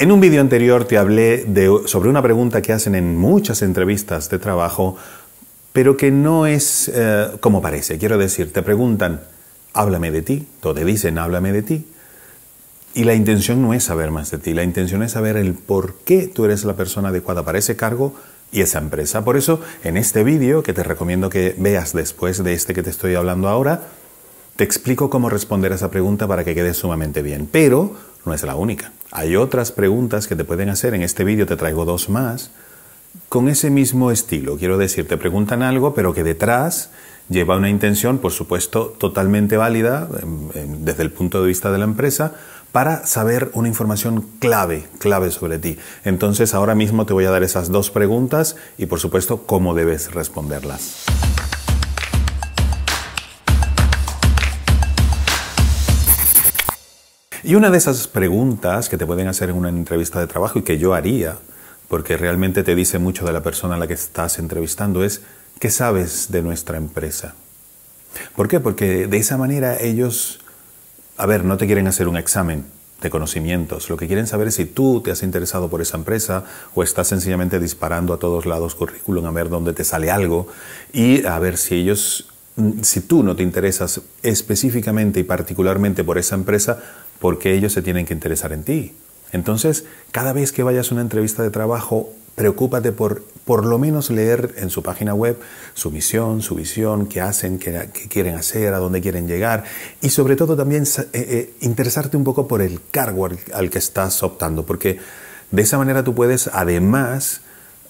En un vídeo anterior te hablé sobre una pregunta que hacen en muchas entrevistas de trabajo, pero que no es eh, como parece. Quiero decir, te preguntan, háblame de ti, o te dicen, háblame de ti. Y la intención no es saber más de ti, la intención es saber el por qué tú eres la persona adecuada para ese cargo y esa empresa. Por eso, en este vídeo, que te recomiendo que veas después de este que te estoy hablando ahora, te explico cómo responder a esa pregunta para que quede sumamente bien. Pero no es la única. Hay otras preguntas que te pueden hacer. En este vídeo te traigo dos más con ese mismo estilo. Quiero decir, te preguntan algo, pero que detrás lleva una intención, por supuesto, totalmente válida desde el punto de vista de la empresa, para saber una información clave, clave sobre ti. Entonces, ahora mismo te voy a dar esas dos preguntas y, por supuesto, cómo debes responderlas. Y una de esas preguntas que te pueden hacer en una entrevista de trabajo y que yo haría, porque realmente te dice mucho de la persona a la que estás entrevistando, es ¿qué sabes de nuestra empresa? ¿Por qué? Porque de esa manera ellos, a ver, no te quieren hacer un examen de conocimientos, lo que quieren saber es si tú te has interesado por esa empresa o estás sencillamente disparando a todos lados currículum a ver dónde te sale algo y a ver si ellos si tú no te interesas específicamente y particularmente por esa empresa, porque ellos se tienen que interesar en ti. Entonces, cada vez que vayas a una entrevista de trabajo, preocúpate por por lo menos leer en su página web su misión, su visión, qué hacen, qué, quieren hacer, a dónde quieren llegar y sobre todo también eh, eh, interesarte un poco por el cargo al que estás optando, porque de esa manera tú puedes además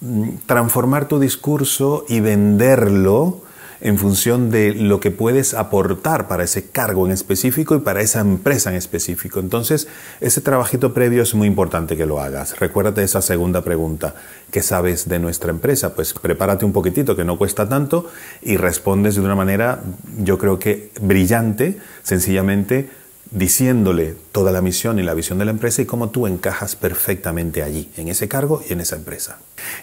mm, transformar tu discurso y venderlo en función de lo que puedes aportar para ese cargo en específico y para esa empresa en específico. Entonces, ese trabajito previo es muy importante que lo hagas. Recuérdate esa segunda pregunta. ¿Qué sabes de nuestra empresa? Pues prepárate un poquitito, que no cuesta tanto, y respondes de una manera, yo creo que brillante, sencillamente diciéndole toda la misión y la visión de la empresa y cómo tú encajas perfectamente allí, en ese cargo y en esa empresa.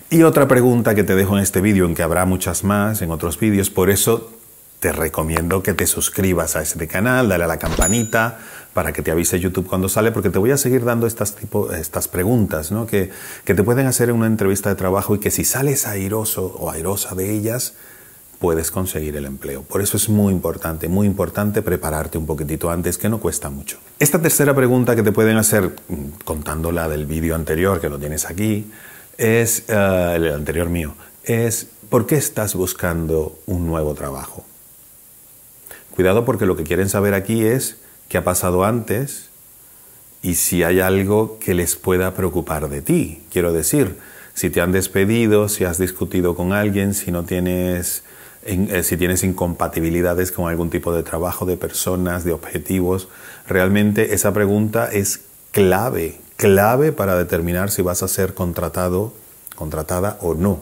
Y otra pregunta que te dejo en este vídeo, en que habrá muchas más en otros vídeos, por eso te recomiendo que te suscribas a este canal, dale a la campanita para que te avise YouTube cuando sale, porque te voy a seguir dando estas, tipo, estas preguntas que, que te pueden hacer en una entrevista de trabajo y que si sales airoso o airosa de ellas, puedes conseguir el empleo. Por eso es muy importante, muy importante prepararte un poquitito antes, que no cuesta mucho. Esta tercera pregunta que te pueden hacer, mm, contando la del vídeo anterior, que lo tienes aquí, es, eh, el anterior mío, es, ¿por qué estás buscando un nuevo trabajo? Cuidado porque lo que quieren saber aquí es qué ha pasado antes y si hay algo que les pueda preocupar de ti. Quiero decir, si te han despedido, si has discutido con alguien, si no tienes eh, si tienes incompatibilidades con algún tipo de trabajo, de personas, de objetivos. Realmente esa pregunta es clave, clave para determinar si vas a ser contratado, contratada o no.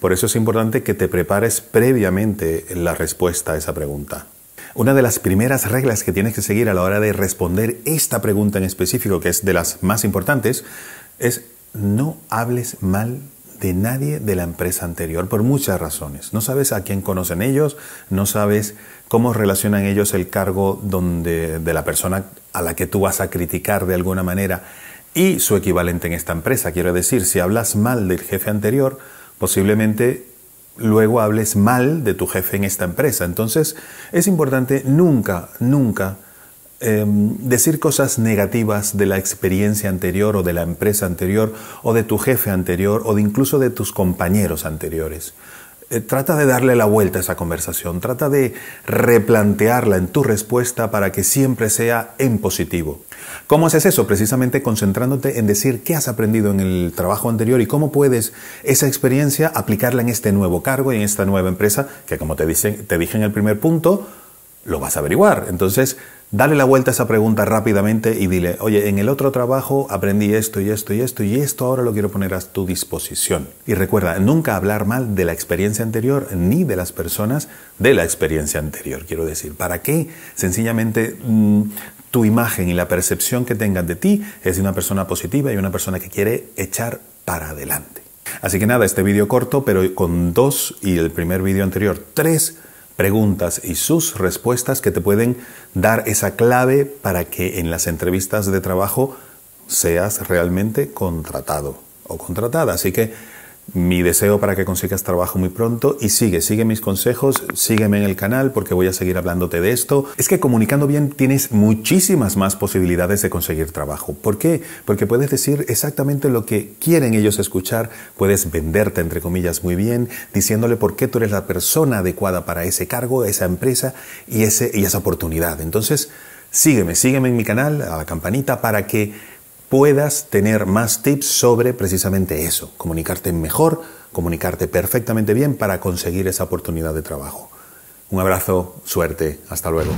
Por eso es importante que te prepares previamente la respuesta a esa pregunta. Una de las primeras reglas que tienes que seguir a la hora de responder esta pregunta en específico, que es de las más importantes, es no hables mal de nadie de la empresa anterior por muchas razones. No sabes a quién conocen ellos, no sabes cómo relacionan ellos el cargo donde, de la persona a la que tú vas a criticar de alguna manera y su equivalente en esta empresa. Quiero decir, si hablas mal del jefe anterior, posiblemente luego hables mal de tu jefe en esta empresa. Entonces, es importante nunca, nunca Em, decir cosas negativas de la experiencia anterior o de la empresa anterior o de tu jefe anterior o de incluso de tus compañeros anteriores. Eh, trata de darle la vuelta a esa conversación, trata de replantearla en tu respuesta para que siempre sea en positivo. ¿Cómo haces eso? Precisamente concentrándote en decir qué has aprendido en el trabajo anterior y cómo puedes esa experiencia aplicarla en este nuevo cargo y en esta nueva empresa, que como te, te dije en el primer punto, lo vas a averiguar. Entonces, dale la vuelta a esa pregunta rápidamente y dile, oye, en el otro trabajo aprendí esto y esto y esto y esto ahora lo quiero poner a tu disposición. Y recuerda, nunca hablar mal de la experiencia anterior ni de las personas de la experiencia anterior, quiero decir. ¿Para qué? Sencillamente mm, tu imagen y la percepción que tengan de ti es de una persona positiva y una persona que quiere echar para adelante. Así que nada, este vídeo corto, pero con dos y el primer vídeo anterior, tres preguntas y sus respuestas que te pueden dar esa clave para que en las entrevistas de trabajo seas realmente contratado o contratada. Así que mi deseo para que consigas trabajo muy pronto y sigue, sigue mis consejos, sígueme en el canal porque voy a seguir hablándote de esto. Es que comunicando bien tienes muchísimas más posibilidades de conseguir trabajo. ¿Por qué? Porque puedes decir exactamente lo que quieren ellos escuchar, puedes venderte entre comillas muy bien, diciéndole por qué tú eres la persona adecuada para ese cargo, esa empresa y, ese, y esa oportunidad. Entonces, sígueme, sígueme en mi canal, a la campanita para que puedas tener más tips sobre precisamente eso, comunicarte mejor, comunicarte perfectamente bien para conseguir esa oportunidad de trabajo. Un abrazo, suerte, hasta luego.